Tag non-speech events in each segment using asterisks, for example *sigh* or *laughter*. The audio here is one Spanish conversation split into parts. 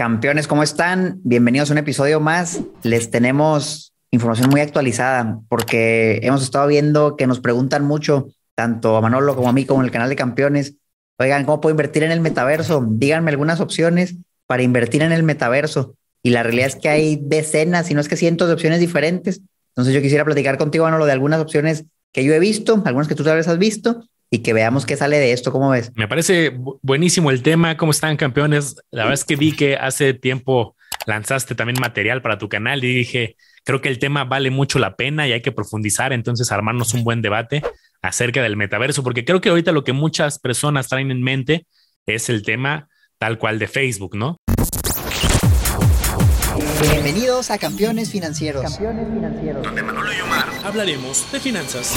Campeones, ¿cómo están? Bienvenidos a un episodio más. Les tenemos información muy actualizada porque hemos estado viendo que nos preguntan mucho, tanto a Manolo como a mí, como en el canal de Campeones. Oigan, ¿cómo puedo invertir en el metaverso? Díganme algunas opciones para invertir en el metaverso. Y la realidad es que hay decenas, si no es que cientos de opciones diferentes. Entonces yo quisiera platicar contigo, Manolo, de algunas opciones que yo he visto, algunas que tú tal vez has visto, y que veamos qué sale de esto. ¿Cómo ves? Me parece buenísimo el tema. ¿Cómo están campeones? La verdad es que vi que hace tiempo lanzaste también material para tu canal y dije, creo que el tema vale mucho la pena y hay que profundizar, entonces armarnos un buen debate acerca del metaverso, porque creo que ahorita lo que muchas personas traen en mente es el tema tal cual de Facebook, ¿no? Bienvenidos a Campeones Financieros. Campeones Financieros. Donde Manolo y Omar hablaremos de finanzas.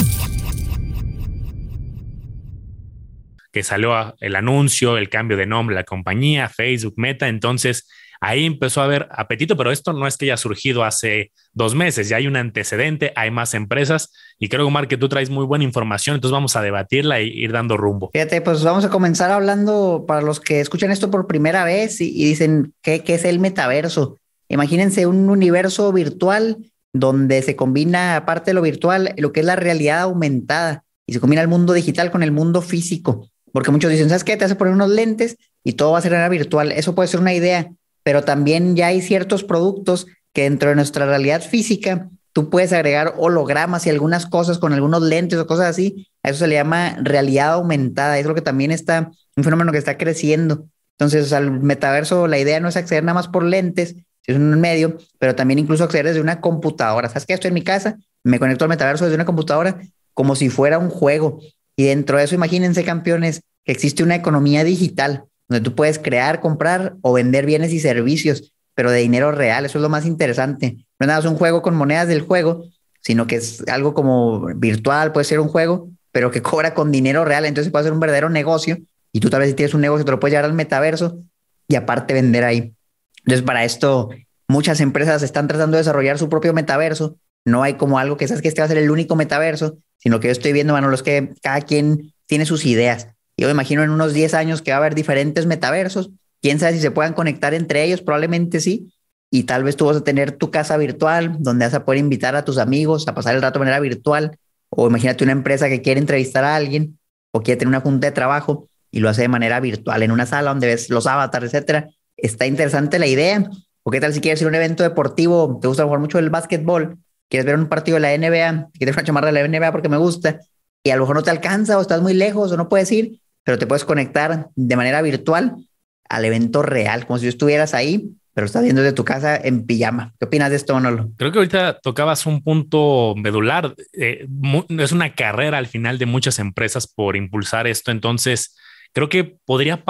Que salió el anuncio, el cambio de nombre, la compañía, Facebook, Meta, entonces ahí empezó a haber apetito, pero esto no es que haya surgido hace dos meses, ya hay un antecedente, hay más empresas y creo, Omar, que tú traes muy buena información, entonces vamos a debatirla e ir dando rumbo. Fíjate, pues vamos a comenzar hablando para los que escuchan esto por primera vez y, dicen, ¿qué, ¿qué es el metaverso? Imagínense un universo virtual donde se combina, aparte de lo virtual, lo que es la realidad aumentada y se combina el mundo digital con el mundo físico. Porque muchos dicen, ¿sabes qué? Te hace poner unos lentes y todo va a ser en virtual. Eso puede ser una idea, pero también ya hay ciertos productos que dentro de nuestra realidad física tú puedes agregar hologramas y algunas cosas con algunos lentes o cosas así. A eso se le llama realidad aumentada. Es lo que también está, un fenómeno que está creciendo. Entonces, al metaverso, la idea no es acceder nada más por lentes, es un medio, pero también incluso acceder desde una computadora. ¿Sabes qué? Estoy en mi casa, me conecto al metaverso desde una computadora como si fuera un juego. Y dentro de eso, imagínense, campeones, que existe una economía digital donde tú puedes crear, comprar o vender bienes y servicios, pero de dinero real. Eso es lo más interesante. No es nada, es un juego con monedas del juego, sino que es algo como virtual, puede ser un juego, pero que *laughs* cobra con dinero real. Entonces puede ser un verdadero negocio. Y tú tal vez si tienes un negocio, te lo puedes llevar al metaverso y aparte vender ahí. Entonces, para esto, muchas empresas están tratando de desarrollar su propio metaverso. No hay como algo que sabes que este va a ser el único metaverso, sino que yo estoy viendo, Manolo, es que cada quien tiene sus ideas. Yo me imagino en unos 10 años que va a haber diferentes metaversos. Quién sabe si se puedan conectar entre ellos, probablemente sí. Y tal vez tú vas a tener tu casa virtual donde vas a poder invitar a tus amigos a pasar el rato de manera virtual. O imagínate una empresa que quiere entrevistar a alguien o quiere tener una junta de trabajo y lo hace de manera virtual en una sala donde ves los avatars, etcétera. Está interesante la idea. O qué tal si quieres ir a un evento deportivo, te gusta jugar mucho el básquetbol quieres ver un partido de la NBA, quieres una chamarra de la NBA porque me gusta, y a lo mejor no te alcanza o estás muy lejos o no puedes ir, pero te puedes conectar de manera virtual al evento real, como si estuvieras ahí, pero estás viendo desde tu casa en pijama. ¿Qué opinas de esto, Manolo? Creo que ahorita tocabas un punto medular. Eh, es una carrera al final de muchas empresas por impulsar esto. Entonces, creo que podría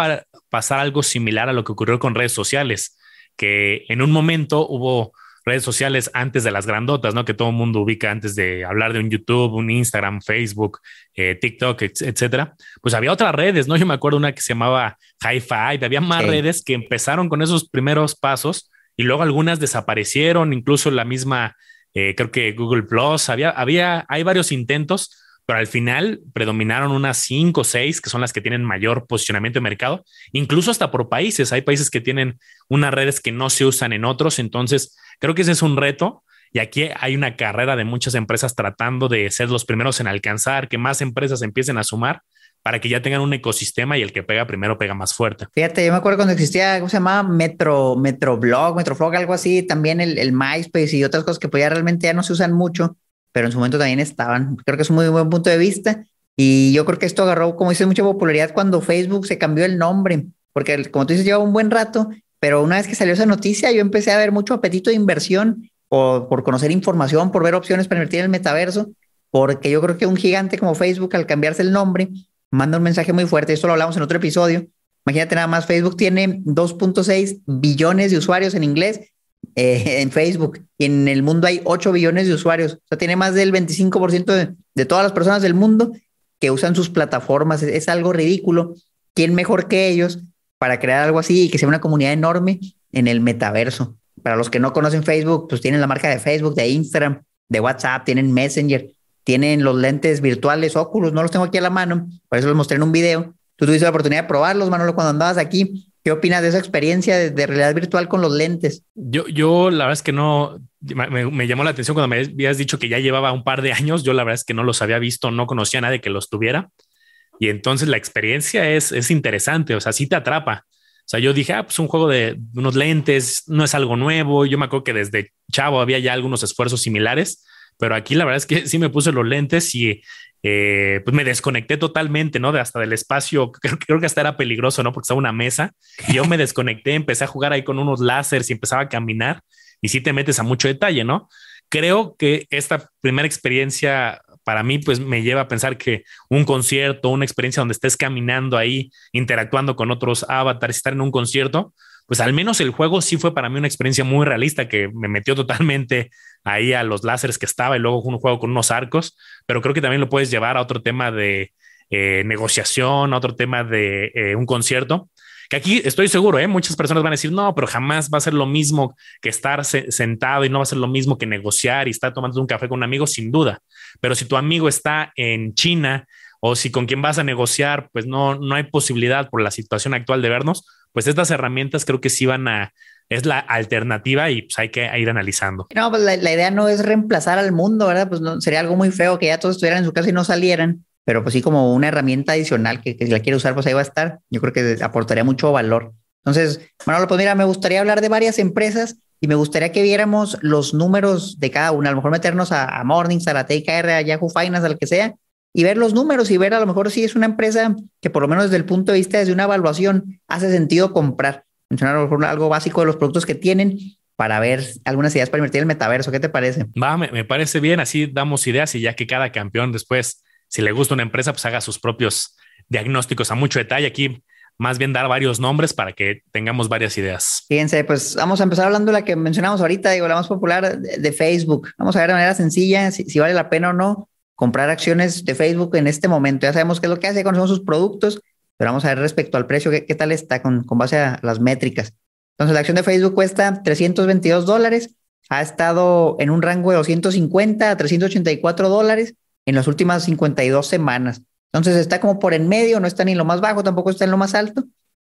pasar algo similar a lo que ocurrió con redes sociales, que en un momento hubo redes sociales antes de las grandotas, ¿no? Que todo el mundo ubica antes de hablar de un YouTube, un Instagram, Facebook, eh, TikTok, etcétera. Pues había otras redes, ¿no? Yo me acuerdo una que se llamaba High Five, había más redes que empezaron con esos primeros pasos y luego algunas desaparecieron, incluso la misma, eh, creo que Google Plus, había, había, hay varios intentos pero al final predominaron unas cinco o seis que son las que tienen mayor posicionamiento de mercado, incluso hasta por países. Hay países que tienen unas redes que no se usan en otros, entonces creo que ese es un reto. Y aquí hay una carrera de muchas empresas tratando de ser los primeros en alcanzar, que más empresas empiecen a sumar para que ya tengan un ecosistema y el que pega primero pega más fuerte. Fíjate, yo me acuerdo cuando existía, ¿cómo se llamaba? Metro, Metroblog, Metroflog, algo así, también el, el MySpace y otras cosas que pues ya realmente ya no se usan mucho pero en su momento también estaban. Creo que es un muy buen punto de vista. Y yo creo que esto agarró, como dice, mucha popularidad cuando Facebook se cambió el nombre, porque como tú dices, lleva un buen rato, pero una vez que salió esa noticia, yo empecé a ver mucho apetito de inversión por, por conocer información, por ver opciones para invertir en el metaverso, porque yo creo que un gigante como Facebook, al cambiarse el nombre, manda un mensaje muy fuerte. Esto lo hablamos en otro episodio. Imagínate nada más, Facebook tiene 2.6 billones de usuarios en inglés eh, en Facebook y en el mundo hay 8 billones de usuarios. O sea, tiene más del 25% de, de, todas las personas del mundo que usan sus plataformas. Es, algo ridículo. ¿Quién mejor que ellos para crear algo así y que sea una comunidad enorme en el metaverso? Para los que no conocen Facebook, pues tienen la marca de Facebook, de Instagram, de WhatsApp, tienen Messenger, tienen los lentes virtuales Oculus, no los tengo aquí a la mano, por eso los mostré en un video. Tú tuviste la oportunidad de probarlos, Manolo, cuando andabas aquí ¿Qué opinas de esa experiencia de, realidad virtual con los lentes? Yo, yo la verdad es que no, me, llamó la atención cuando me habías dicho que ya llevaba un par de años, yo la verdad es que no los había visto, no conocía a nadie que los tuviera. Y entonces la experiencia es, es interesante, o sea, sí te atrapa. O sea, yo dije, ah, pues un juego de unos lentes, no es algo nuevo. Yo me acuerdo que desde chavo había ya algunos esfuerzos similares, pero aquí la verdad es que *laughs* sí me puse los lentes y eh, pues me desconecté totalmente, ¿no? De hasta del espacio, *laughs* creo, que hasta era peligroso, ¿no? Porque estaba una mesa y yo me desconecté, empecé a jugar ahí con unos láseres y empezaba a caminar y sí te metes a mucho detalle, ¿no? Creo que esta primera experiencia para mí pues me lleva a pensar que un concierto, una experiencia donde estés caminando ahí, interactuando con otros avatars, estar en un concierto, pues al menos el juego sí fue para mí una experiencia muy realista que me metió totalmente ahí a los láseres que estaba y luego un juego con unos arcos, pero creo que también lo puedes llevar a otro tema de eh, negociación, a otro tema de eh, un concierto. Que aquí estoy seguro, ¿eh? muchas personas van a decir, no, pero jamás va a ser lo mismo que estar sentado y no va a ser lo mismo que negociar y estar tomando un café con un amigo, sin duda. Pero si tu amigo está en China o si con quien vas a negociar, pues no, no hay posibilidad por la situación actual de vernos, pues estas herramientas creo que sí van a, es la alternativa y pues hay que ir analizando. No, pues la, idea no es reemplazar al mundo, ¿verdad? Pues no, sería algo muy feo que ya todos estuvieran en su casa y no salieran, pero pues sí como una herramienta adicional que, si la quiere usar, pues ahí va a estar. Yo creo que aportaría mucho valor. Entonces, bueno, pues mira, me gustaría hablar de varias empresas y me gustaría que viéramos los números de cada una. A lo mejor meternos a, a Morningstar, a TKR, a Yahoo Finance, al que sea, y ver los números y ver a lo mejor si es una empresa que por lo menos desde el punto de vista de una evaluación hace sentido comprar. Mencionar a lo mejor algo básico de los productos que tienen para ver algunas ideas para invertir en el metaverso. ¿Qué te parece? Va, me, parece bien. Así damos ideas y ya que cada campeón después, si le gusta una empresa, pues haga sus propios diagnósticos a mucho detalle. Aquí más bien dar varios nombres para que tengamos varias ideas. Fíjense, pues vamos a empezar hablando de la que mencionamos ahorita, digo, la más popular de, Facebook. Vamos a ver de manera sencilla si, vale la pena o no comprar acciones de Facebook en este momento. Ya sabemos qué es lo que hace, conocemos sus productos, pero vamos a ver respecto al precio, qué, tal está con, con base a las métricas. Entonces, la acción de Facebook cuesta 322 dólares, ha estado en un rango de 250 a 384 dólares en las últimas 52 semanas. Entonces, está como por en medio, no está ni en lo más bajo, tampoco está en lo más alto,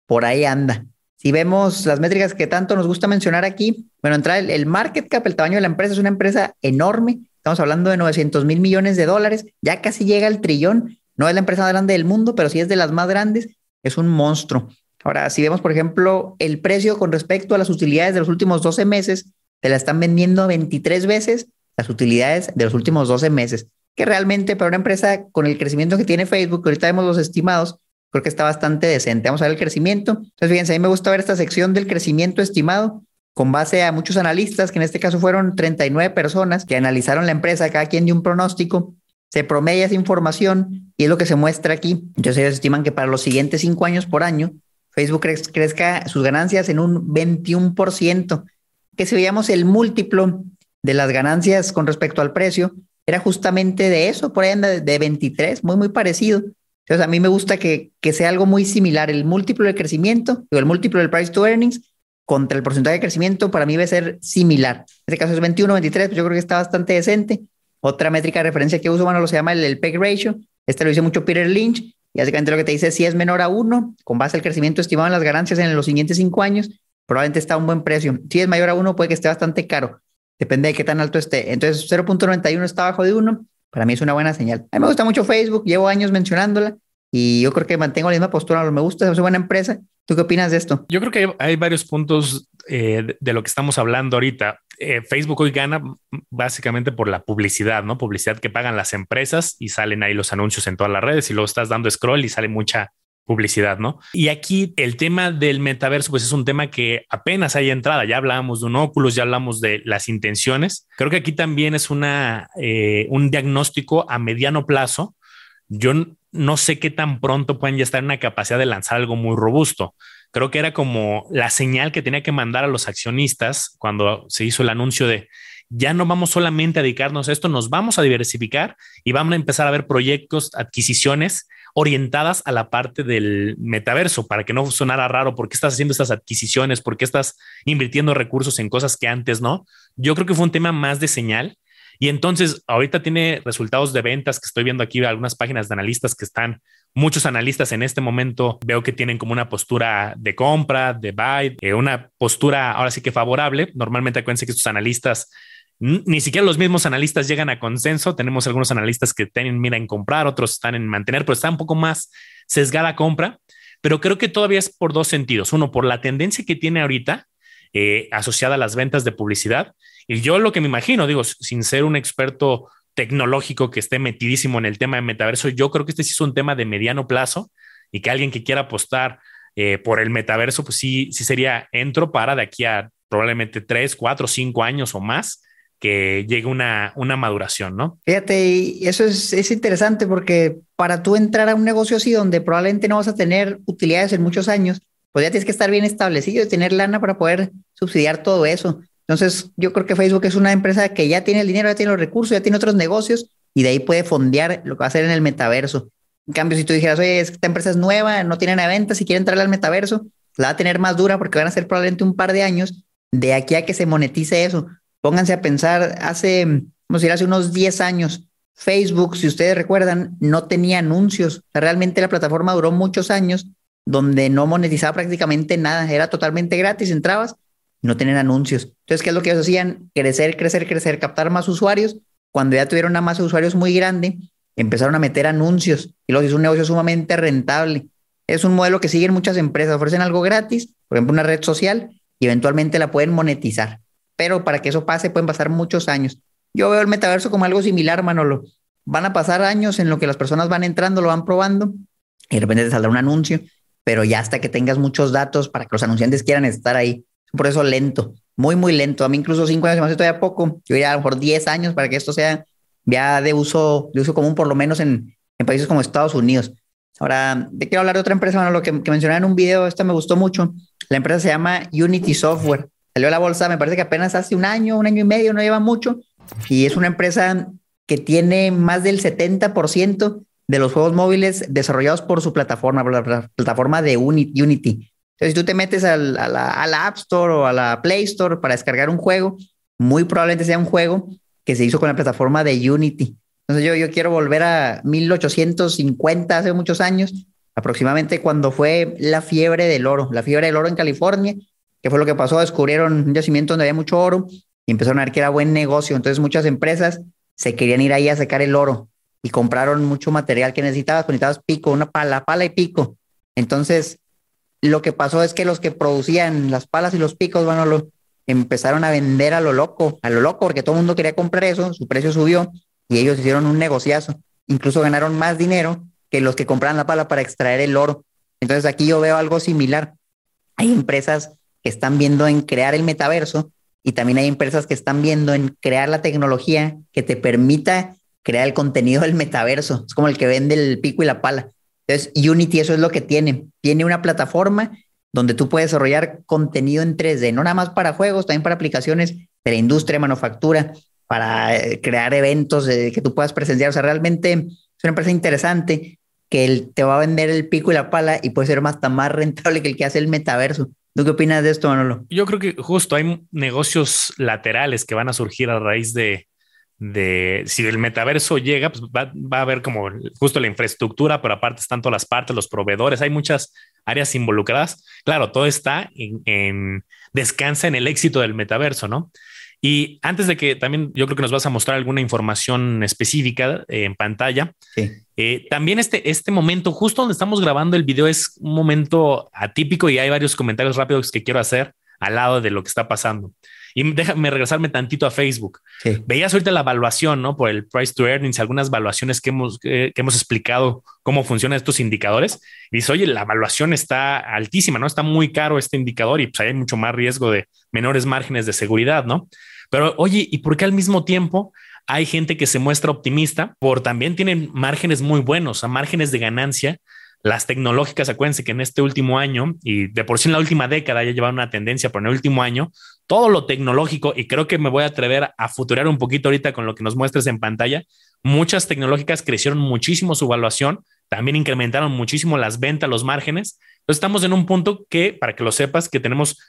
por ahí anda. Si vemos las métricas que tanto nos gusta mencionar aquí, bueno, entrar el market cap, el tamaño de la empresa es una empresa enorme, Estamos hablando de 900 mil millones de dólares, ya casi llega al trillón. No es la empresa más grande del mundo, pero sí es de las más grandes. Es un monstruo. Ahora, si vemos, por ejemplo, el precio con respecto a las utilidades de los últimos 12 meses, te la están vendiendo 23 veces las utilidades de los últimos 12 meses, que realmente para una empresa con el crecimiento que tiene Facebook, ahorita vemos los estimados, creo que está bastante decente. Vamos a ver el crecimiento. Entonces, fíjense, a mí me gusta ver esta sección del crecimiento estimado con base a muchos analistas, que en este caso fueron 39 personas que analizaron la empresa, cada quien dio un pronóstico, se promedia esa información y es lo que se muestra aquí. Entonces ellos estiman que para los siguientes cinco años por año, Facebook crezca sus ganancias en un 21%, que si veíamos el múltiplo de las ganancias con respecto al precio, era justamente de eso, por ahí anda de 23, muy, muy parecido. Entonces a mí me gusta que, que sea algo muy similar, el múltiplo de crecimiento o el múltiplo del price to earnings contra el porcentaje de crecimiento, para mí va a ser similar. En este caso es 21, 23, pues yo creo que está bastante decente. Otra métrica de referencia que uso, bueno, lo se llama el, el PEG ratio. Este lo dice mucho Peter Lynch. Y básicamente lo que te dice, si es menor a 1, con base al crecimiento estimado en las ganancias en los siguientes 5 años, probablemente está a un buen precio. Si es mayor a 1, puede que esté bastante caro. Depende de qué tan alto esté. Entonces, 0.91 está abajo de 1. Para mí es una buena señal. A mí me gusta mucho Facebook. Llevo años mencionándola. Y yo creo que mantengo la misma postura. Me gusta, es una buena empresa. ¿Tú qué opinas de esto? Yo creo que hay, varios puntos eh, de, lo que estamos hablando ahorita. Eh, Facebook hoy gana básicamente por la publicidad, ¿no? Publicidad que pagan las empresas y salen ahí los anuncios en todas las redes y luego estás dando scroll y sale mucha publicidad, ¿no? Y aquí el tema del metaverso, pues es un tema que apenas hay entrada. Ya hablábamos de un óculos, ya hablamos de las intenciones. Creo que aquí también es una, eh, un diagnóstico a mediano plazo. Yo no sé qué tan pronto pueden ya estar en una capacidad de lanzar algo muy robusto. Creo que era como la señal que tenía que mandar a los accionistas cuando se hizo el anuncio de ya no vamos solamente a dedicarnos a esto, nos vamos a diversificar y vamos a empezar a ver proyectos, adquisiciones orientadas a la parte del metaverso para que no sonara raro por qué estás haciendo estas adquisiciones, por qué estás invirtiendo recursos en cosas que antes no. Yo creo que fue un tema más de señal Y entonces ahorita tiene resultados de ventas que estoy viendo aquí, algunas páginas de analistas que están, muchos analistas en este momento veo que tienen como una postura de compra, de buy, eh, una postura ahora sí que favorable. Normalmente acuérdense que estos analistas ni siquiera los mismos analistas llegan a consenso. Tenemos algunos analistas que tienen mira en comprar, otros están en mantener, pero está un poco más sesgada compra. Pero creo que todavía es por dos sentidos. Uno, por la tendencia que tiene ahorita eh, asociada a las ventas de publicidad. Y yo lo que me imagino, digo, sin ser un experto tecnológico que esté metidísimo en el tema de metaverso, yo creo que este sí es un tema de mediano plazo y que alguien que quiera apostar eh, por el metaverso, pues sí, sí sería entro para de aquí a probablemente tres, cuatro, cinco años o más que llegue una, una maduración, ¿no? Fíjate, y eso es, es, interesante porque para tú entrar a un negocio así donde probablemente no vas a tener utilidades en muchos años, pues ya tienes que estar bien establecido y tener lana para poder subsidiar todo eso. Entonces, yo creo que Facebook es una empresa que ya tiene el dinero, ya tiene los recursos, ya tiene otros negocios y de ahí puede fondear lo que va a hacer en el metaverso. En cambio, si tú dijeras, oye, esta empresa es nueva, no tiene ventas, si quiere entrar al metaverso, la va a tener más dura porque van a ser probablemente un par de años de aquí a que se monetice eso. Pónganse a pensar, hace, vamos a decir, hace unos 10 años, Facebook, si ustedes recuerdan, no tenía anuncios. realmente la plataforma duró muchos años donde no monetizaba prácticamente nada, era totalmente gratis, entrabas, no tenían anuncios. Entonces, ¿qué es lo que ellos hacían? Crecer, crecer, crecer, captar más usuarios. Cuando ya tuvieron una masa de usuarios muy grande, empezaron a meter anuncios y los hizo un negocio sumamente rentable. Es un modelo que siguen muchas empresas, ofrecen algo gratis, por ejemplo, una red social, y eventualmente la pueden monetizar pero para que eso pase pueden pasar muchos años. Yo veo el metaverso como algo similar, Manolo. Van a pasar años en lo que las personas van entrando, lo van probando, y de repente te saldrá un anuncio, pero ya hasta que tengas muchos datos para que los anunciantes quieran estar ahí. Por eso lento, muy, muy lento. A mí incluso cinco años me hace todavía poco. Yo diría a lo mejor diez años para que esto sea ya de uso, de uso común, por lo menos en, en países como Estados Unidos. Ahora, te quiero hablar de otra empresa, Manolo, que, que mencioné en un video, esta me gustó mucho. La empresa se llama Unity Software. Salió a la bolsa, me parece que apenas hace un año, un año y medio, no lleva mucho. Y es una empresa que tiene más del 70% de los juegos móviles desarrollados por su plataforma, por la plataforma de Unity. Entonces, si tú te metes a, la, a la App Store o a la Play Store para descargar un juego, muy probablemente sea un juego que se hizo con la plataforma de Unity. Entonces, yo, yo quiero volver a 1850, hace muchos años, aproximadamente cuando fue la fiebre del oro, la fiebre del oro en California, ¿Qué fue lo que pasó? Descubrieron un yacimiento donde había mucho oro y empezaron a ver que era buen negocio. Entonces muchas empresas se querían ir ahí a sacar el oro y compraron mucho material que necesitabas. Pues necesitabas pico, una pala, pala y pico. Entonces lo que pasó es que los que producían las palas y los picos, bueno, lo empezaron a vender a lo loco, a lo loco, porque todo el mundo quería comprar eso, su precio subió y ellos hicieron un negociazo. Incluso ganaron más dinero que los que compraban la pala para extraer el oro. Entonces aquí yo veo algo similar. Hay empresas están viendo en crear el metaverso y también hay empresas que están viendo en crear la tecnología que te permita crear el contenido del metaverso. Es como el que vende el pico y la pala. Entonces, Unity eso es lo que tiene. Tiene una plataforma donde tú puedes desarrollar contenido en 3D, no nada más para juegos, también para aplicaciones de la industria, manufactura, para eh, crear eventos que tú puedas presenciar. O sea, realmente es una empresa interesante que te va a vender el pico y la pala y puede ser hasta más rentable que el que hace el metaverso. ¿Tú qué opinas de esto, Manolo? Yo creo que justo hay negocios laterales que van a surgir a raíz de, de si el metaverso llega, pues va, a haber como justo la infraestructura, pero aparte están todas las partes, los proveedores, hay muchas áreas involucradas. Claro, todo está en, en descansa en el éxito del metaverso, ¿no? Y antes de que también yo creo que nos vas a mostrar alguna información específica eh, en pantalla, eh, también este, este momento, justo donde estamos grabando el video, es un momento atípico y hay varios comentarios rápidos que quiero hacer al lado de lo que está pasando. Y déjame regresarme tantito a Facebook. Veías ahorita la evaluación, ¿no? Por el price to earnings, algunas evaluaciones que hemos, que hemos explicado cómo funcionan estos indicadores. Y dice, oye, la evaluación está altísima, ¿no? Está muy caro este indicador y pues hay mucho más riesgo de menores márgenes de seguridad, ¿no? Pero oye, ¿y por qué al mismo tiempo hay gente que se muestra optimista por también tienen márgenes muy buenos, a márgenes de ganancia las tecnológicas, acuérdense que en este último año y de por sí en la última década ya llevaban una tendencia, pero en el último año, todo lo tecnológico, y creo que me voy a atrever a futurar un poquito ahorita con lo que nos muestres en pantalla, muchas tecnológicas crecieron muchísimo su evaluación, también incrementaron muchísimo las ventas, los márgenes. Entonces estamos en un punto que, para que lo sepas, que tenemos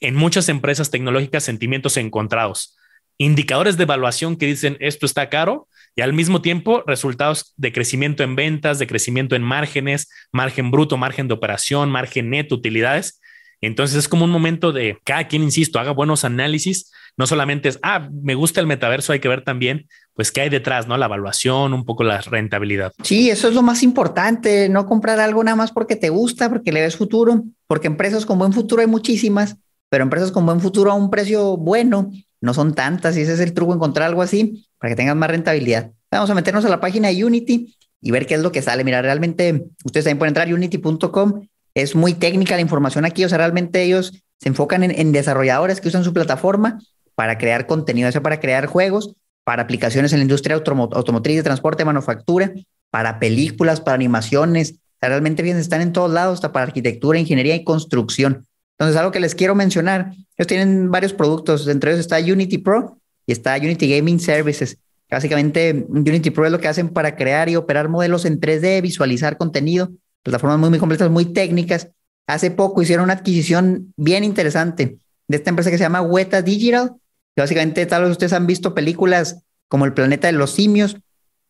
en muchas empresas tecnológicas sentimientos encontrados. indicadores de evaluación que dicen esto está caro y al mismo tiempo resultados de crecimiento en ventas, de crecimiento en márgenes, margen bruto, margen de operación, margen neto, utilidades. Entonces es como un momento de cada quien, insisto, haga buenos análisis. No solamente es, ah, me gusta el metaverso, hay que ver también, pues, qué hay detrás, ¿no? La evaluación, un poco la rentabilidad. Sí, eso es lo más importante, no comprar algo nada más porque te gusta, porque le ves futuro, porque empresas con buen futuro hay muchísimas, pero empresas con buen futuro a un precio bueno no son tantas y ese es el truco, encontrar algo así para que tengas más rentabilidad. Vamos a meternos a la página de Unity y ver qué es lo que sale. Mira, realmente ustedes también pueden entrar a unity.com. Es muy técnica la información aquí, o sea, realmente ellos se enfocan en, desarrolladores que usan su plataforma para crear contenido, o sea, para crear juegos, para aplicaciones en la industria automotriz, de transporte, manufactura, para películas, para animaciones. Realmente bien, están en todos lados, hasta para arquitectura, ingeniería y construcción. Entonces, algo que les quiero mencionar, ellos tienen varios productos, entre ellos está Unity Pro y está Unity Gaming Services. Básicamente, Unity Pro es lo que hacen para crear y operar modelos en 3D, visualizar contenido, plataformas muy, muy completas, muy técnicas. Hace poco hicieron una adquisición bien interesante de esta empresa que se llama Weta Digital, que básicamente tal vez ustedes han visto películas como El planeta de los simios,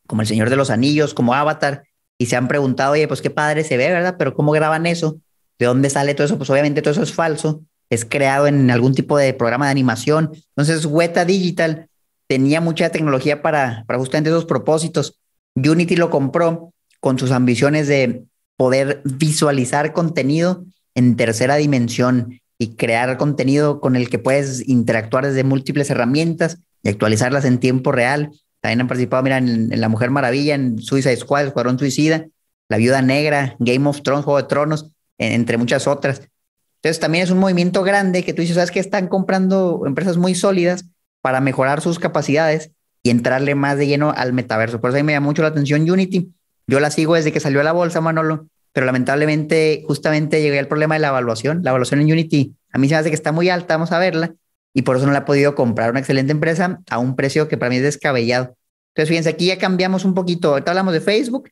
como El Señor de los Anillos, como Avatar, y se han preguntado, oye, pues qué padre se ve, ¿verdad? Pero ¿cómo graban eso? ¿De dónde sale todo eso? Pues obviamente todo eso es falso, es creado en algún tipo de programa de animación. Entonces, Weta Digital tenía mucha tecnología para, para justamente esos propósitos. Unity lo compró con sus ambiciones de poder visualizar contenido en tercera dimensión y crear contenido con el que puedes interactuar desde múltiples herramientas y actualizarlas en tiempo real. También han participado, mira, en, La Mujer Maravilla, en Suicide Squad, Escuadrón Suicida, La Viuda Negra, Game of Thrones, Juego de Tronos entre muchas otras. Entonces también es un movimiento grande que tú dices, sabes que están comprando empresas muy sólidas para mejorar sus capacidades y entrarle más de lleno al metaverso. Por eso a mí me llama mucho la atención Unity. Yo la sigo desde que salió a la bolsa, Manolo, pero lamentablemente justamente llegué al problema de la evaluación. La evaluación en Unity a mí se me hace que está muy alta, vamos a verla, y por eso no la he podido comprar. Una excelente empresa a un precio que para mí es descabellado. Entonces, fíjense, aquí ya cambiamos un poquito. Ahorita hablamos de Facebook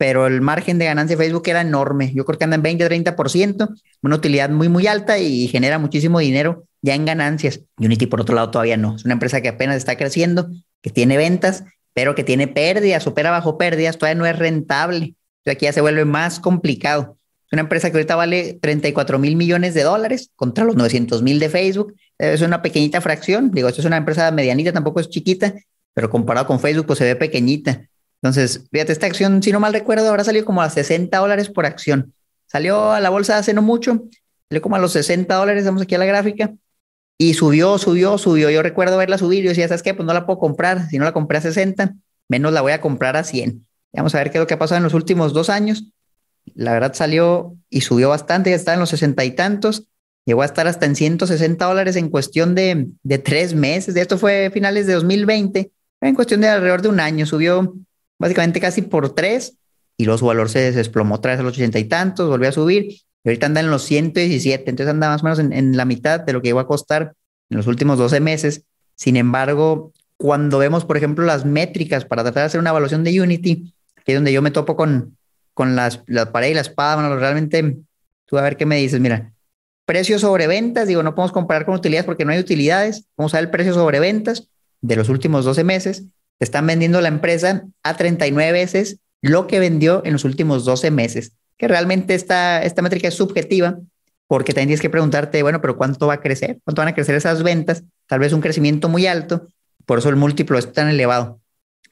pero el margen de ganancia de Facebook era enorme. Yo creo que anda en 20-30%, una utilidad muy, muy alta y genera muchísimo dinero ya en ganancias. Unity, por otro lado, todavía no. Es una empresa que apenas está creciendo, que tiene ventas, pero que tiene pérdidas, opera bajo pérdidas, todavía no es rentable. aquí ya se vuelve más complicado. Es una empresa que ahorita vale 34 mil millones de dólares contra los 900 mil de Facebook. Es una pequeñita fracción. Digo, esto es una empresa medianita, tampoco es chiquita, pero comparado con Facebook, pues se ve pequeñita. Entonces, fíjate, esta acción, si no mal recuerdo, ahora salió como a 60 dólares por acción. Salió a la bolsa hace no mucho, salió como a los 60 dólares, vamos aquí a la gráfica, y subió, subió, subió. Yo recuerdo verla subir yo decía, ¿sabes qué? Pues no la puedo comprar. Si no la compré a 60, menos la voy a comprar a 100. Vamos a ver qué es lo que ha pasado en los últimos dos años. La verdad salió y subió bastante, ya está en los 60 y tantos. Llegó a estar hasta en 160 dólares en cuestión de, de tres meses. Esto fue finales de 2020. En cuestión de alrededor de un año subió básicamente casi por tres, y los valor se desplomó otra vez a los ochenta y tantos, volvió a subir, y ahorita anda en los 117, entonces anda más o menos en, la mitad de lo que iba a costar en los últimos 12 meses. Sin embargo, cuando vemos, por ejemplo, las métricas para tratar de hacer una evaluación de Unity, que es donde yo me topo con, con las, la pared y la espada, bueno, realmente, tú a ver qué me dices, mira, precio sobre ventas, digo, no podemos comparar con utilidades porque no hay utilidades, vamos a ver el precio sobre ventas de los últimos 12 meses están vendiendo la empresa a 39 veces lo que vendió en los últimos 12 meses, que realmente esta, esta métrica es subjetiva, porque también tienes que preguntarte, bueno, pero ¿cuánto va a crecer? ¿Cuánto van a crecer esas ventas? Tal vez un crecimiento muy alto, por eso el múltiplo es tan elevado.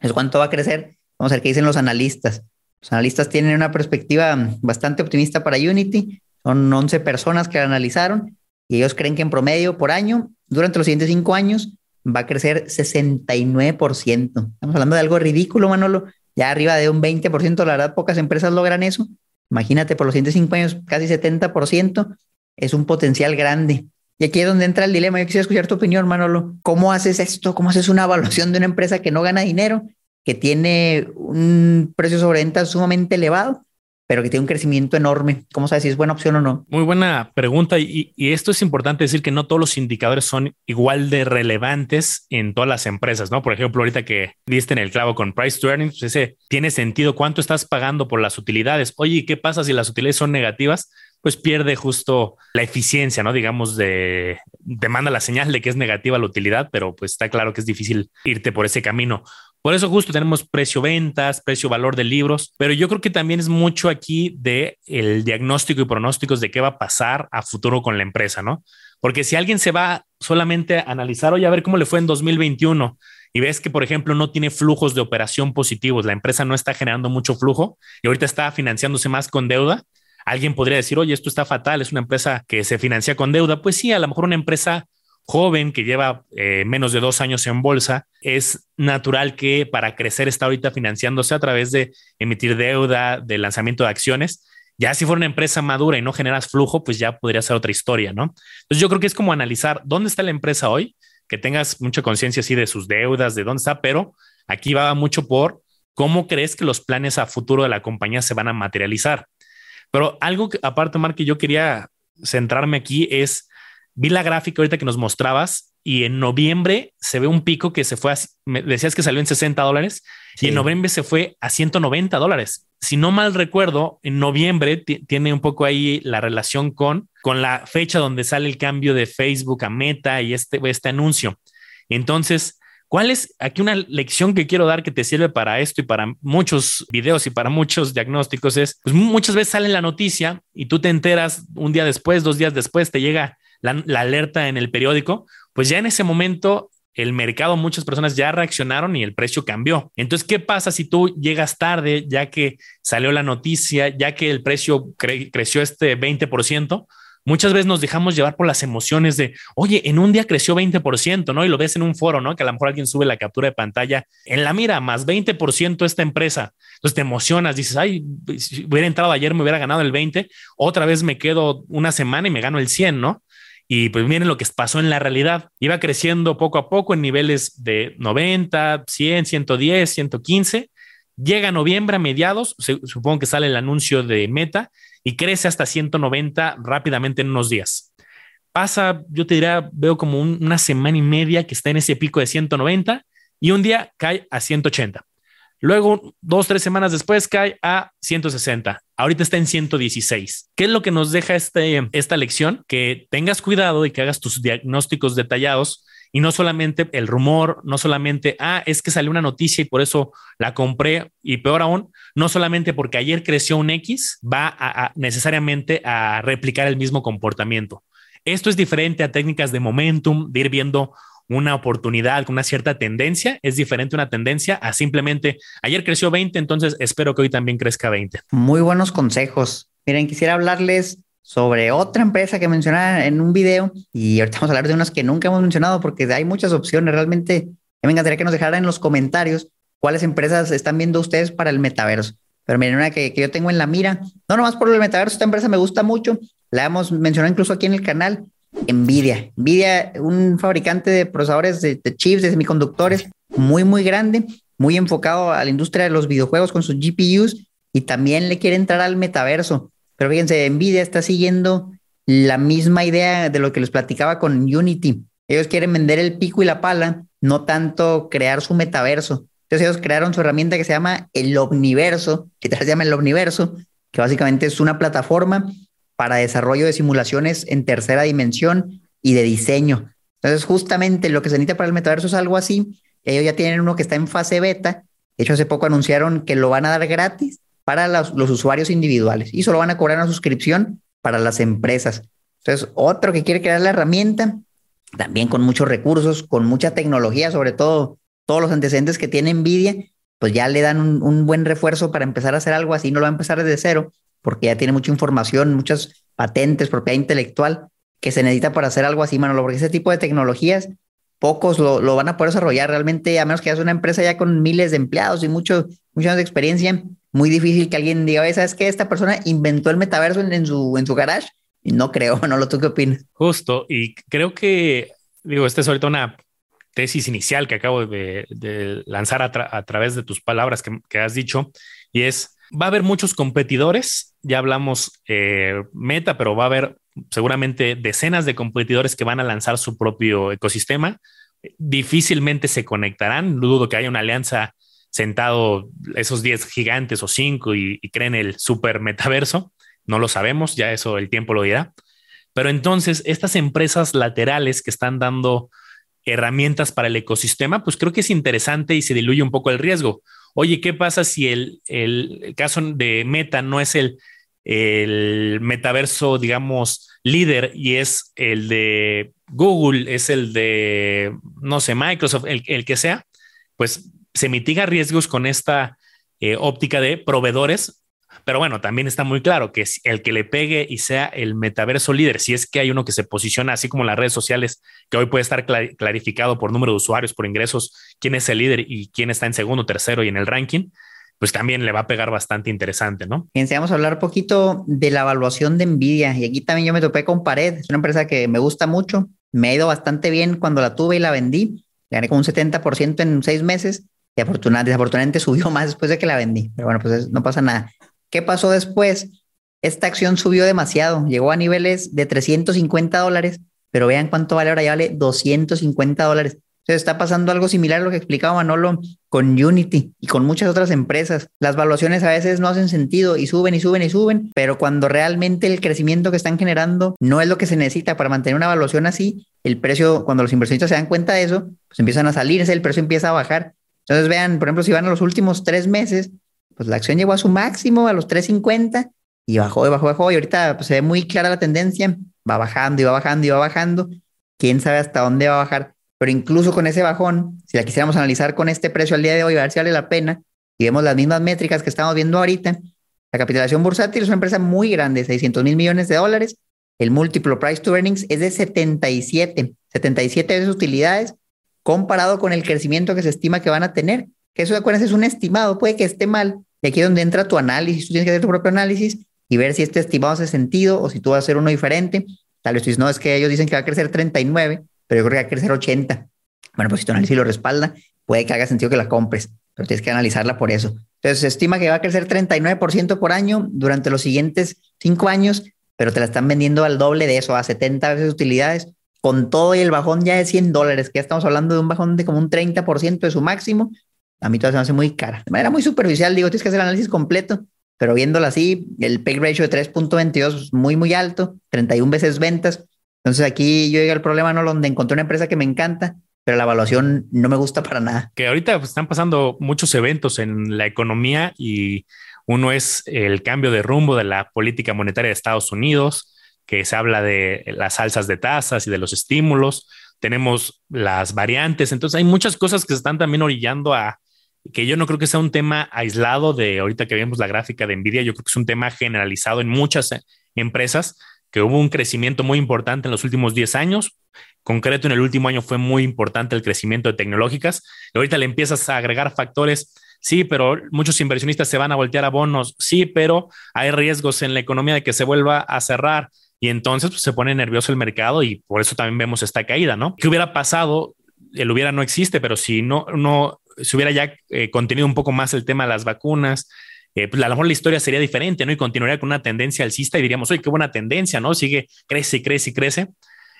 ¿Es cuánto va a crecer? Vamos a ver qué dicen los analistas. Los analistas tienen una perspectiva bastante optimista para Unity. Son 11 personas que la analizaron y ellos creen que en promedio por año, durante los siguientes cinco años, va a crecer 69%. Estamos hablando de algo ridículo, Manolo. Ya arriba de un 20%, la verdad, pocas empresas logran eso. Imagínate, por los siguientes cinco años, casi 70%. Es un potencial grande. Y aquí es donde entra el dilema. Yo quisiera escuchar tu opinión, Manolo. ¿Cómo haces esto? ¿Cómo haces una evaluación de una empresa que no gana dinero, que tiene un precio sobre venta sumamente elevado pero que tiene un crecimiento enorme. ¿Cómo sabes si es buena opción o no? Muy buena pregunta. Y, esto es importante decir que no todos los indicadores son igual de relevantes en todas las empresas, ¿no? Por ejemplo, ahorita que diste en el clavo con price to earnings, pues ese tiene sentido. ¿Cuánto estás pagando por las utilidades? Oye, ¿qué pasa si las utilidades son negativas? pues pierde justo la eficiencia, ¿no? Digamos, de, te manda la señal de que es negativa la utilidad, pero pues está claro que es difícil irte por ese camino. Por eso justo tenemos precio ventas, precio valor de libros, pero yo creo que también es mucho aquí de el diagnóstico y pronósticos de qué va a pasar a futuro con la empresa, ¿no? Porque si alguien se va solamente a analizar, oye, a ver cómo le fue en 2021 y ves que, por ejemplo, no tiene flujos de operación positivos, la empresa no está generando mucho flujo y ahorita está financiándose más con deuda, alguien podría decir, oye, esto está fatal, es una empresa que se financia con deuda. Pues sí, a lo mejor una empresa joven que lleva eh, menos de dos años en bolsa, es natural que para crecer está ahorita financiándose a través de emitir deuda, de lanzamiento de acciones. Ya si fuera una empresa madura y no generas flujo, pues ya podría ser otra historia, ¿no? Entonces yo creo que es como analizar dónde está la empresa hoy, que tengas mucha conciencia así de sus deudas, de dónde está, pero aquí va mucho por cómo crees que los planes a futuro de la compañía se van a materializar. Pero algo que aparte, Mark, que yo quería centrarme aquí es vi la gráfica ahorita que nos mostrabas y en noviembre se ve un pico que se fue, a, me decías que salió en 60 dólares y en noviembre se fue a 190 dólares. Si no mal recuerdo, en noviembre tiene un poco ahí la relación con, con la fecha donde sale el cambio de Facebook a Meta y este, este anuncio. Entonces, ¿cuál es aquí una lección que quiero dar que te sirve para esto y para muchos videos y para muchos diagnósticos? Es, pues muchas veces sale la noticia y tú te enteras un día después, dos días después, te llega la, alerta en el periódico, pues ya en ese momento el mercado, muchas personas ya reaccionaron y el precio cambió. Entonces, ¿qué pasa si tú llegas tarde, ya que salió la noticia, ya que el precio creció este 20%? Muchas veces nos dejamos llevar por las emociones de, oye, en un día creció 20%, ¿no? Y lo ves en un foro, ¿no? Que a lo mejor alguien sube la captura de pantalla en la mira, más 20% esta empresa. Entonces te emocionas, dices, ay, si hubiera entrado ayer, me hubiera ganado el 20, otra vez me quedo una semana y me gano el 100, ¿no? Y pues miren lo que pasó en la realidad. Iba creciendo poco a poco en niveles de 90, 100, 110, 115. Llega noviembre a mediados, supongo que sale el anuncio de Meta y crece hasta 190 rápidamente en unos días. Pasa, yo te diría, veo como una semana y media que está en ese pico de 190 y un día cae a 180. Luego, dos, tres semanas después, cae a 160. Ahorita está en 116. ¿Qué es lo que nos deja este, esta lección? Que tengas cuidado y que hagas tus diagnósticos detallados y no solamente el rumor, no solamente, ah, es que salió una noticia y por eso la compré y peor aún, no solamente porque ayer creció un X, va a, necesariamente a replicar el mismo comportamiento. Esto es diferente a técnicas de momentum, de ir viendo una oportunidad, una cierta tendencia, es diferente una tendencia a simplemente ayer creció 20, entonces espero que hoy también crezca 20. Muy buenos consejos. Miren, quisiera hablarles sobre otra empresa que mencionaba en un video y ahorita vamos a hablar de unas que nunca hemos mencionado porque hay muchas opciones. Realmente me encantaría que nos dejaran en los comentarios cuáles empresas están viendo ustedes para el metaverso. Pero miren, una que, que yo tengo en la mira, no nomás por el metaverso, esta empresa me gusta mucho, la hemos mencionado incluso aquí en el canal, Nvidia. Nvidia, un fabricante de procesadores de, chips, de semiconductores muy, muy grande, muy enfocado a la industria de los videojuegos con sus GPUs y también le quiere entrar al metaverso. Pero fíjense, Nvidia está siguiendo la misma idea de lo que les platicaba con Unity. Ellos quieren vender el pico y la pala, no tanto crear su metaverso. Entonces ellos crearon su herramienta que se llama el Omniverso, que se llama el Omniverso, que básicamente es una plataforma para desarrollo de simulaciones en tercera dimensión y de diseño. Entonces, justamente lo que se necesita para el metaverso es algo así. Ellos ya tienen uno que está en fase beta. De hecho, hace poco anunciaron que lo van a dar gratis para los, usuarios individuales y solo van a cobrar una suscripción para las empresas. Entonces, otro que quiere crear la herramienta, también con muchos recursos, con mucha tecnología, sobre todo todos los antecedentes que tiene Nvidia, pues ya le dan un, un, buen refuerzo para empezar a hacer algo así, no lo va a empezar desde cero, porque ya tiene mucha información, muchas patentes, propiedad intelectual que se necesita para hacer algo así, Manolo, porque ese tipo de tecnologías pocos lo, lo, van a poder desarrollar realmente, a menos que haya una empresa ya con miles de empleados y mucho, muchos años de experiencia, muy difícil que alguien diga, ¿sabes qué? Esta persona inventó el metaverso en, su, en su garage. Y no creo, *laughs* no lo tú qué opinas. Justo, y creo que, digo, esta es ahorita una tesis inicial que acabo de, de lanzar a, a, través de tus palabras que, que has dicho, y es, Va a haber muchos competidores, ya hablamos eh, Meta, pero va a haber seguramente decenas de competidores que van a lanzar su propio ecosistema. Difícilmente se conectarán, dudo que haya una alianza sentado esos 10 gigantes o 5 y, creen el super metaverso. no lo sabemos, ya eso el tiempo lo dirá. Pero entonces, estas empresas laterales que están dando herramientas para el ecosistema, pues creo que es interesante y se diluye un poco el riesgo. Oye, ¿qué pasa si el, el caso de Meta no es el, el metaverso, digamos, líder y es el de Google, es el de, no sé, Microsoft, el, el que sea, pues se mitiga riesgos con esta eh, óptica de proveedores pero bueno, también está muy claro que el que le pegue y sea el metaverso líder, si es que hay uno que se posiciona así como las redes sociales, que hoy puede estar clarificado por número de usuarios, por ingresos, quién es el líder y quién está en segundo, tercero y en el ranking, pues también le va a pegar bastante interesante, ¿no? Bien, vamos a hablar poquito de la evaluación de Nvidia. Y aquí también yo me topé con Pared, es una empresa que me gusta mucho, me ha ido bastante bien cuando la tuve y la vendí, gané con un 70% en seis meses y desafortunadamente *laughs* subió más después de que la vendí, pero bueno, pues no pasa nada. ¿Qué pasó después? Esta acción subió demasiado, llegó a niveles de 350 dólares, pero vean cuánto vale ahora, ya vale 250 dólares. Entonces está pasando algo similar a lo que explicaba Manolo con Unity y con muchas otras empresas. Las valuaciones a veces no hacen sentido y suben y suben y suben, pero cuando realmente el crecimiento que están generando no es lo que se necesita para mantener una evaluación así, el precio, cuando los inversionistas se dan cuenta de eso, pues empiezan a salirse, el precio empieza a bajar. Entonces vean, por ejemplo, si van a los últimos tres meses, pues la acción llegó a su máximo, a los 3.50, y bajó, y bajó, bajó, y ahorita pues, se ve muy clara la tendencia, va bajando y va bajando y va bajando, quién sabe hasta dónde va a bajar, pero incluso con ese bajón, si la quisiéramos analizar con este precio al día de hoy, a ver si vale la pena, y vemos las mismas métricas que estamos viendo ahorita, la capitalización bursátil es una empresa muy grande, 600 mil millones de dólares, el múltiplo price to earnings es de 77, 77 veces utilidades, comparado con el crecimiento que se estima que van a tener, que eso, acuérdense, es un estimado, puede que esté mal, y aquí es donde entra tu análisis, tú tienes que hacer tu propio análisis y ver si este estimado hace sentido o si tú vas a hacer uno diferente. Tal vez tú dices, no, es que ellos dicen que va a crecer 39, pero yo creo que va a crecer 80. Bueno, pues si tu análisis lo respalda, puede que haga sentido que la compres, pero tienes que analizarla por eso. Entonces, se estima que va a crecer 39% por año durante los siguientes cinco años, pero te la están vendiendo al doble de eso, a 70 veces utilidades, con todo y el bajón ya de 100 dólares, que ya estamos hablando de un bajón de como un 30% de su máximo, a mí todavía se me hace muy cara. De manera muy superficial, digo, tienes que hacer el análisis completo, pero viéndolo así, el PEG ratio de 3.22 muy, muy alto, 31 veces ventas. Entonces aquí yo llegué al problema, ¿no? Donde encontré una empresa que me encanta, pero la evaluación no me gusta para nada. Que ahorita pues, están pasando muchos eventos en la economía y uno es el cambio de rumbo de la política monetaria de Estados Unidos, que se habla de las alzas de tasas y de los estímulos. Tenemos las variantes. Entonces hay muchas cosas que se están también orillando a, que yo no creo que sea un tema aislado de ahorita que vemos la gráfica de Nvidia, yo creo que es un tema generalizado en muchas eh, empresas, que hubo un crecimiento muy importante en los últimos 10 años, concreto en el último año fue muy importante el crecimiento de tecnológicas, y ahorita le empiezas a agregar factores, sí, pero muchos inversionistas se van a voltear a bonos, sí, pero hay riesgos en la economía de que se vuelva a cerrar. Y entonces pues, se pone nervioso el mercado y por eso también vemos esta caída, ¿no? ¿Qué hubiera pasado? El hubiera no existe, pero si no, no si hubiera ya eh, contenido un poco más el tema de las vacunas, eh, pues a lo mejor la historia sería diferente, ¿no? Y continuaría con una tendencia alcista y diríamos, oye, qué buena tendencia, ¿no? Sigue, crece crece crece.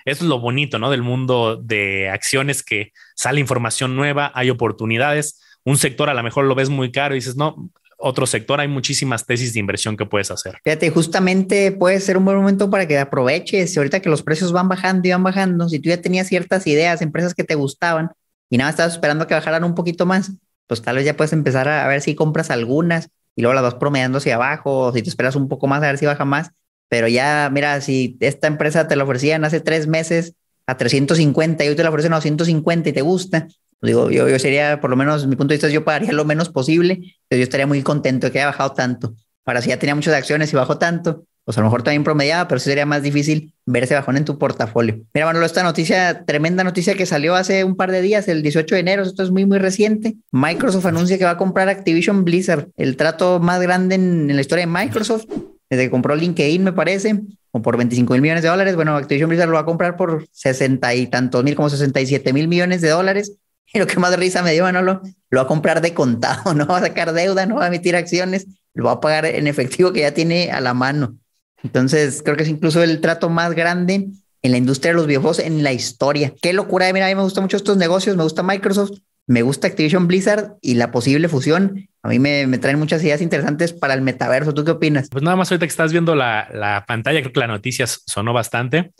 Eso es lo bonito, ¿no? Del mundo de acciones que sale información nueva, hay oportunidades. Un sector a lo mejor lo ves muy caro y dices, no, otro sector hay muchísimas tesis de inversión que puedes hacer. Fíjate, justamente puede ser un buen momento para que aproveches. Ahorita que los precios van bajando y van bajando, si tú ya tenías ciertas ideas, empresas que te gustaban, y nada, estás esperando que bajaran un poquito más, pues tal vez ya puedes empezar a, ver si compras algunas y luego las vas promediando hacia abajo, o si te esperas un poco más a ver si baja más. Pero ya, mira, si esta empresa te la ofrecían hace tres meses a 350 y hoy te la ofrecen a 250 y te gusta, pues digo, yo, yo sería, por lo menos, mi punto de vista, yo pagaría lo menos posible, pero yo estaría muy contento de que haya bajado tanto. Para si ya tenía muchas acciones y bajó tanto, pues a lo mejor también promediaba, pero sí sería más difícil verse bajón en tu portafolio. Mira, Manolo, esta noticia, tremenda noticia que salió hace un par de días, el 18 de enero, esto es muy, muy reciente. Microsoft anuncia que va a comprar Activision Blizzard, el trato más grande en, la historia de Microsoft, desde que compró LinkedIn, me parece, o por 25 mil millones de dólares. Bueno, Activision Blizzard lo va a comprar por 60 y tantos mil, como 67 mil millones de dólares. Y lo que más risa me dio, Manolo, lo va a comprar de contado, *laughs* no va a sacar deuda, no va a emitir acciones, lo va a pagar en efectivo que ya tiene a la mano. Entonces, creo que es incluso el trato más grande en la industria de los videojuegos en la historia. Qué locura. Mira, a mí me gustan mucho estos negocios, me gusta Microsoft, me gusta Activision Blizzard y la posible fusión A mí me, me, traen muchas ideas interesantes para el metaverso. ¿Tú qué opinas? Pues nada más ahorita que estás viendo la, la pantalla, creo que la noticia sonó bastante.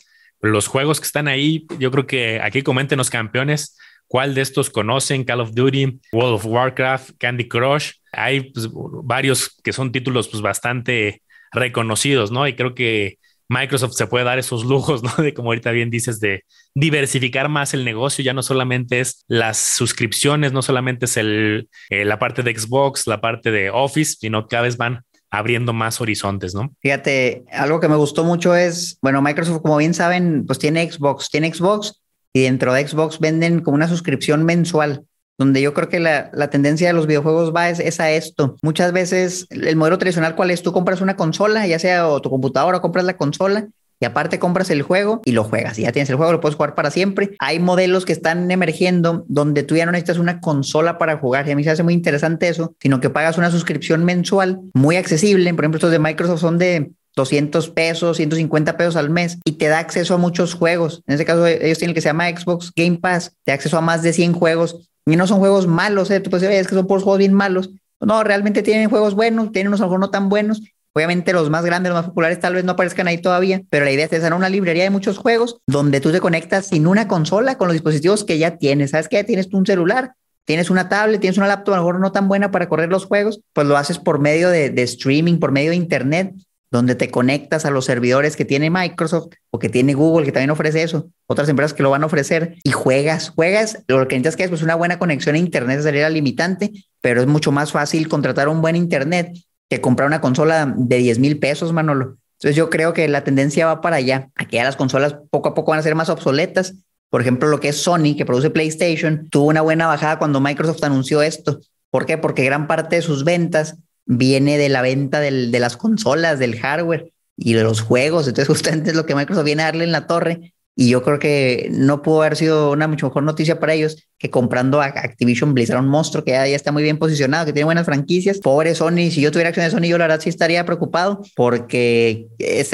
Los juegos que están ahí, yo creo que aquí comenten los campeones cuál de estos conocen, Call of Duty, World of Warcraft, Candy Crush. Hay pues, varios que son títulos pues, bastante reconocidos, ¿no? Y creo que Microsoft se puede dar esos lujos, *laughs* ¿no? De como ahorita bien dices, de diversificar más el negocio. Ya no solamente es las suscripciones, no solamente es el, eh, la parte de Xbox, la parte de Office, sino cada vez van abriendo más horizontes, ¿no? Fíjate, algo que me gustó mucho es, bueno, Microsoft, como bien saben, pues tiene Xbox, tiene Xbox y dentro de Xbox venden como una suscripción mensual donde yo creo que la, la tendencia de los videojuegos va es, a esto. Muchas veces el modelo tradicional, ¿cuál es? Tú compras una consola, ya sea o tu computadora, compras la consola y aparte compras el juego y lo juegas. Y ya tienes el juego, lo puedes jugar para siempre. Hay modelos que están emergiendo donde tú ya no necesitas una consola para jugar. Y a mí se hace muy interesante eso, sino que pagas una suscripción mensual muy accesible. Por ejemplo, estos de Microsoft son de 200 pesos, 150 pesos al mes y te da acceso a muchos juegos. En este caso, ellos tienen el que se llama Xbox Game Pass, te da acceso a más de 100 juegos y no son juegos malos, ¿eh? Tú puedes decir, es que son por juegos bien malos. No, realmente tienen juegos buenos, tienen unos juegos no tan buenos. Obviamente los más grandes, los más populares tal vez no aparezcan ahí todavía, pero la idea es tener una librería de muchos juegos donde tú te conectas sin una consola con los dispositivos que ya tienes. ¿Sabes qué? Tienes un celular, tienes una tablet, tienes una laptop a lo mejor no tan buena para correr los juegos, pues lo haces por medio de streaming, por medio de internet donde te conectas a los servidores que tiene Microsoft o que tiene Google, que también ofrece eso, otras empresas que lo van a ofrecer y juegas, juegas, lo que necesitas que es pues, una buena conexión a Internet sería limitante, pero es mucho más fácil contratar un buen Internet que comprar una consola de 10 mil pesos, Manolo. Entonces yo creo que la tendencia va para allá, a que ya las consolas poco a poco van a ser más obsoletas. Por ejemplo, lo que es Sony, que produce PlayStation, tuvo una buena bajada cuando Microsoft anunció esto. ¿Por qué? Porque gran parte de sus ventas viene de la venta de las consolas, del hardware y de los juegos. Entonces, *laughs* justamente es lo que Microsoft viene a darle en la torre. Y yo creo que no pudo haber sido una mucho mejor noticia para ellos que comprando a Activision Blizzard, un monstruo que ya, está muy bien posicionado, que tiene buenas franquicias. Pobre Sony, si yo tuviera acciones de Sony, yo la verdad sí estaría preocupado porque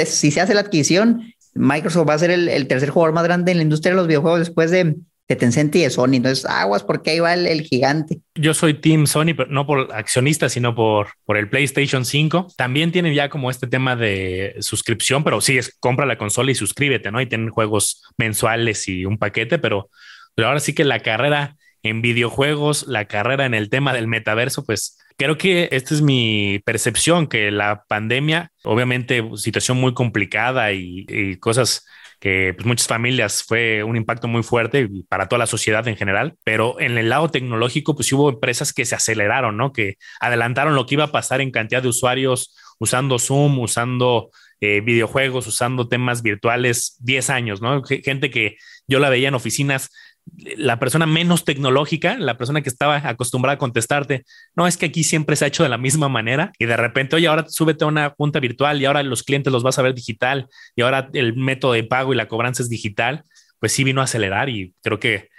si se hace la adquisición, Microsoft va a ser el tercer jugador más grande en la industria de los videojuegos después de, Tencent y de Sony. Entonces, aguas, porque ahí va el, gigante. Yo soy Team Sony, pero no por accionista, sino por, por el PlayStation 5. También tienen ya como este tema de suscripción, pero sí, es compra la consola y suscríbete, ¿no? Y tienen juegos mensuales y un paquete, pero, pero ahora sí que la carrera en videojuegos, la carrera en el tema del metaverso, pues creo que esta es mi percepción, que la pandemia, obviamente situación muy complicada y cosas que pues, muchas familias fue un impacto muy fuerte para toda la sociedad en general, pero en el lado tecnológico pues hubo empresas que se aceleraron, ¿no? Que adelantaron lo que iba a pasar en cantidad de usuarios usando Zoom, usando eh, videojuegos, usando temas virtuales 10 años, ¿no? Gente que yo la veía en oficinas la persona menos tecnológica, la persona que estaba acostumbrada a contestarte, no es que aquí siempre se ha hecho de la misma manera y de repente, oye, ahora súbete a una junta virtual y ahora los clientes los vas a ver digital y ahora el método de pago y la cobranza es digital, pues sí vino a acelerar y creo que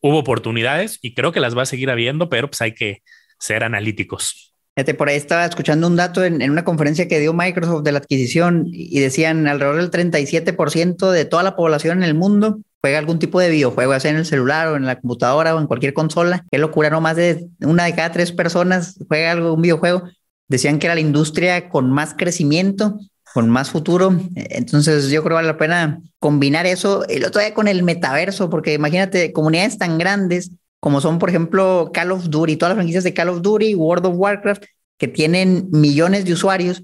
hubo oportunidades y creo que las va a seguir habiendo, pero pues hay que ser analíticos. Fíjate, por ahí estaba escuchando un dato en, en, una conferencia que dio Microsoft de la adquisición y decían alrededor del 37% de toda la población en el mundo juega algún tipo de videojuego, ya sea en el celular o en la computadora o en cualquier consola. Qué locura, no más de una de cada tres personas juega algo, un videojuego. Decían que era la industria con más crecimiento, con más futuro. Entonces yo creo que vale la pena combinar eso, el otro día con el metaverso, porque imagínate comunidades tan grandes como son, por ejemplo, Call of Duty, todas las franquicias de Call of Duty, World of Warcraft, que tienen millones de usuarios,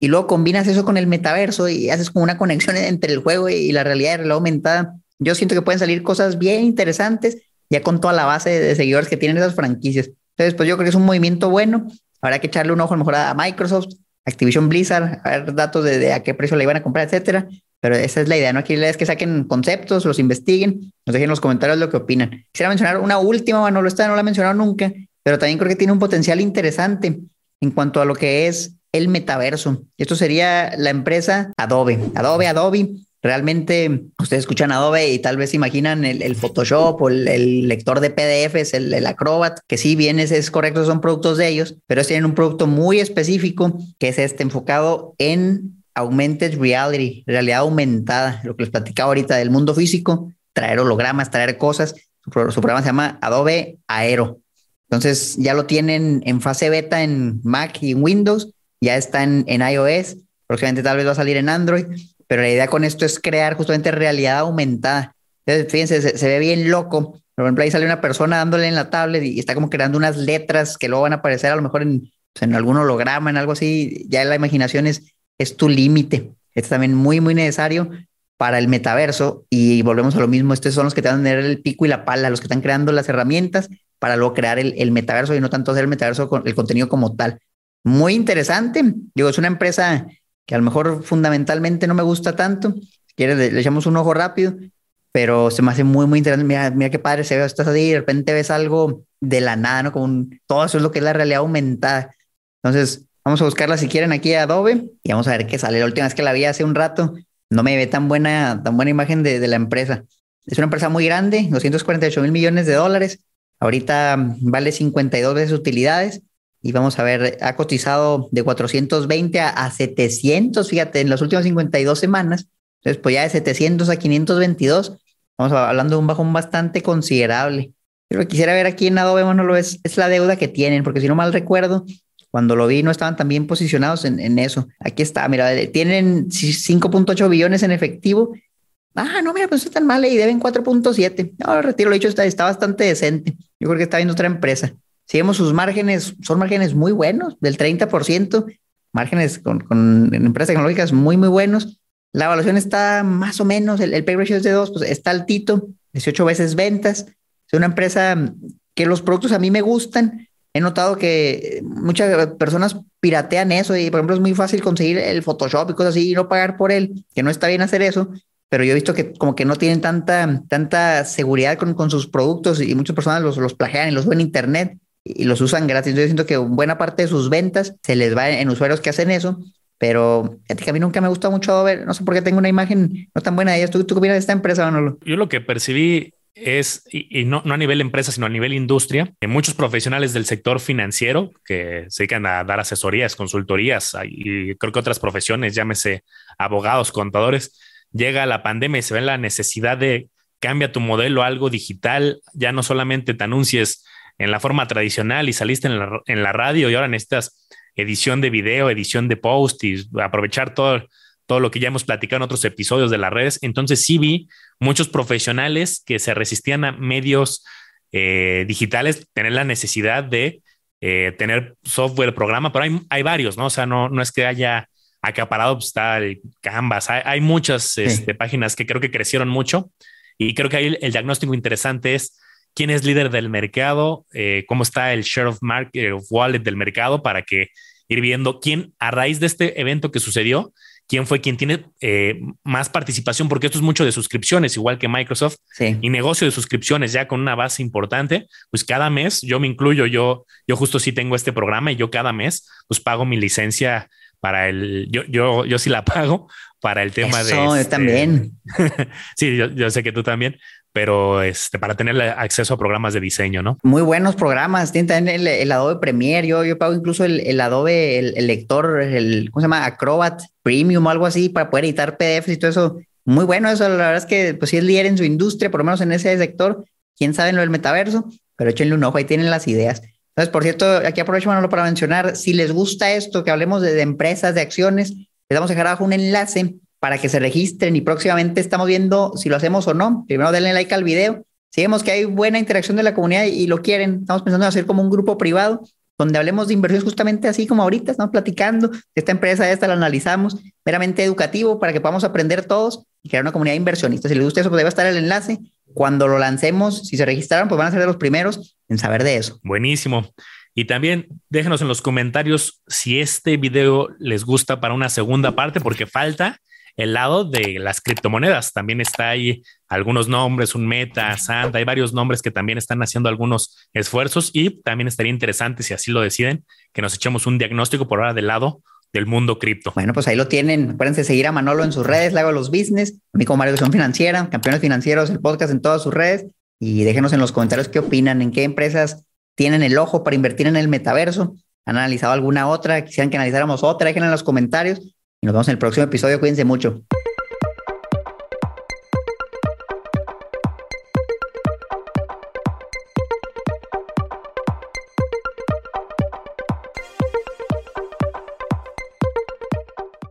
y luego combinas eso con el metaverso y haces como una conexión entre el juego y la realidad, la realidad aumentada yo siento que pueden salir cosas bien interesantes ya con toda la base de seguidores que tienen esas franquicias. Entonces, pues yo creo que es un movimiento bueno. Habrá que echarle un ojo a mejor a Microsoft, Activision Blizzard, a ver datos de, a qué precio le iban a comprar, etcétera. Pero esa es la idea, ¿no? Aquí la idea es que saquen conceptos, los investiguen, nos dejen en los comentarios lo que opinan. Quisiera mencionar una última, no lo está, no la he mencionado nunca, pero también creo que tiene un potencial interesante en cuanto a lo que es el metaverso. Esto sería la empresa Adobe. Adobe, Adobe Realmente ustedes escuchan Adobe y tal vez imaginan el, Photoshop o el, lector de PDFs, el, el, Acrobat, que sí bien es, es correcto, son productos de ellos, pero tienen un producto muy específico que es este enfocado en augmented reality, realidad aumentada, lo que les platicaba ahorita del mundo físico, traer hologramas, traer cosas. Su, programa se llama Adobe Aero. Entonces ya lo tienen en fase beta en Mac y en Windows, ya está en, en iOS, próximamente tal vez va a salir en Android, pero la idea con esto es crear justamente realidad aumentada. Entonces, fíjense, se, ve bien loco. Por ejemplo, ahí sale una persona dándole en la tablet y, está como creando unas letras que luego van a aparecer a lo mejor en, pues, en algún holograma, en algo así. Ya la imaginación es, es tu límite. Esto es también muy, muy necesario para el metaverso y volvemos a lo mismo. Estos son los que te van a tener el pico y la pala, los que están creando las herramientas para luego crear el, el metaverso y no tanto hacer el metaverso con el contenido como tal. Muy interesante. Digo, es una empresa que a lo mejor fundamentalmente no me gusta tanto. Quieres, le, echamos un ojo rápido, pero se me hace muy, muy interesante. Mira, mira qué padre se ve, estás ahí y de repente ves algo de la nada, ¿no? Como todo eso es lo que es la realidad aumentada. Entonces, vamos a buscarla si quieren aquí a Adobe y vamos a ver qué sale. La última vez que la vi hace un rato, no me ve tan buena, tan buena imagen de, de la empresa. Es una empresa muy grande, 248 mil millones de dólares. Ahorita vale 52 veces utilidades y vamos a ver, ha cotizado de 420 a, 700, fíjate, en las últimas 52 semanas. Entonces, pues ya de 700 a 522, vamos hablando de un bajón bastante considerable. Pero quisiera ver aquí en Adobe lo es, es la deuda que tienen, porque si no mal recuerdo, cuando lo vi no estaban tan bien posicionados en, eso. Aquí está, mira, tienen 5.8 billones en efectivo. Ah, no, mira, pues está tan mal y deben 4.7. No, retiro, lo dicho, está, está bastante decente. Yo creo que está viendo otra empresa. Si vemos sus márgenes, son márgenes muy buenos, del 30%, márgenes con, con empresas tecnológicas muy, muy buenos. La evaluación está más o menos, el, el pay ratio es de 2, pues está altito, 18 veces ventas. Es una empresa que los productos a mí me gustan. He notado que muchas personas piratean eso y, por ejemplo, es muy fácil conseguir el Photoshop y cosas así y no pagar por él, que no está bien hacer eso, pero yo he visto que como que no tienen tanta, tanta seguridad con, con sus productos y muchas personas los, los plagian y los ven en internet y los usan gratis. Yo siento que buena parte de sus ventas se les va en usuarios que hacen eso, pero a mí nunca me gusta mucho ver, no sé por qué tengo una imagen no tan buena de ellas. ¿Tú, tú opinas de esta empresa, Manolo? Yo lo que percibí es, y, no, no, a nivel empresa, sino a nivel industria, que muchos profesionales del sector financiero que se dedican a dar asesorías, consultorías, y creo que otras profesiones, llámese abogados, contadores, llega la pandemia y se ve la necesidad de cambia tu modelo a algo digital, ya no solamente te anuncies en la forma tradicional y saliste en la, en la radio y ahora necesitas edición de video, edición de post y aprovechar todo, todo lo que ya hemos platicado en otros episodios de las redes. Entonces sí vi muchos profesionales que se resistían a medios eh, digitales tener la necesidad de eh, tener software, programa, pero hay, hay, varios, ¿no? O sea, no, no es que haya acaparado, pues está el Canvas, hay, hay muchas este, páginas que creo que crecieron mucho y creo que ahí el diagnóstico interesante es quién es líder del mercado, eh, cómo está el share of market, of wallet del mercado para que ir viendo quién a raíz de este evento que sucedió, quién fue quien tiene eh, más participación, porque esto es mucho de suscripciones, igual que Microsoft y negocio de suscripciones ya con una base importante, pues cada mes, yo me incluyo, yo, yo justo sí tengo este programa y yo cada mes pues pago mi licencia para el, yo, yo, yo sí la *laughs* pago para el tema de... Yo este también. *laughs* sí, yo, yo, sé que tú también, pero este, para tener acceso a programas de diseño, ¿no? Muy buenos programas. Tienen también el, Adobe Premiere. Yo, yo pago incluso el, Adobe, el, lector, el, ¿cómo se llama? Acrobat Premium o algo así para poder editar PDFs y todo eso. Muy bueno eso. La verdad es que, pues, si es líder en su industria, por lo menos en ese sector, quién sabe en lo del metaverso, pero échenle un ojo, ahí tienen las ideas. Entonces, por cierto, aquí aprovecho Manolo para mencionar, si les gusta esto, que hablemos de, de empresas, de acciones, les vamos a dejar abajo un enlace para que se registren y próximamente estamos viendo si lo hacemos o no. Primero denle like al video. Si vemos que hay buena interacción de la comunidad y lo quieren, estamos pensando en hacer como un grupo privado donde hablemos de inversiones justamente así como ahorita, estamos platicando esta empresa, esta la analizamos, meramente educativo para que podamos aprender todos y crear una comunidad de inversionistas. Si les gusta eso, pues debe estar el enlace. Cuando lo lancemos, si se registraron, pues van a ser de los primeros en saber de eso. Buenísimo. Y también déjenos en los comentarios si este video les gusta para una segunda parte, porque falta el lado de las criptomonedas. También está ahí algunos nombres, un Meta, Santa, hay varios nombres que también están haciendo algunos esfuerzos y también estaría interesante, si así lo deciden, que nos echemos un diagnóstico por ahora del lado del mundo cripto. Bueno, pues ahí lo tienen. Acuérdense seguir a Manolo en sus redes, le hago los business, a mí como Mario Educación Financiera, Campeones Financieros, el podcast en todas sus redes y déjenos en los comentarios qué opinan, en qué empresas tienen el ojo para invertir en el metaverso. ¿Han analizado alguna otra? Quisieran que analizáramos otra, déjenla en los comentarios nos vemos en el próximo episodio. Cuídense mucho.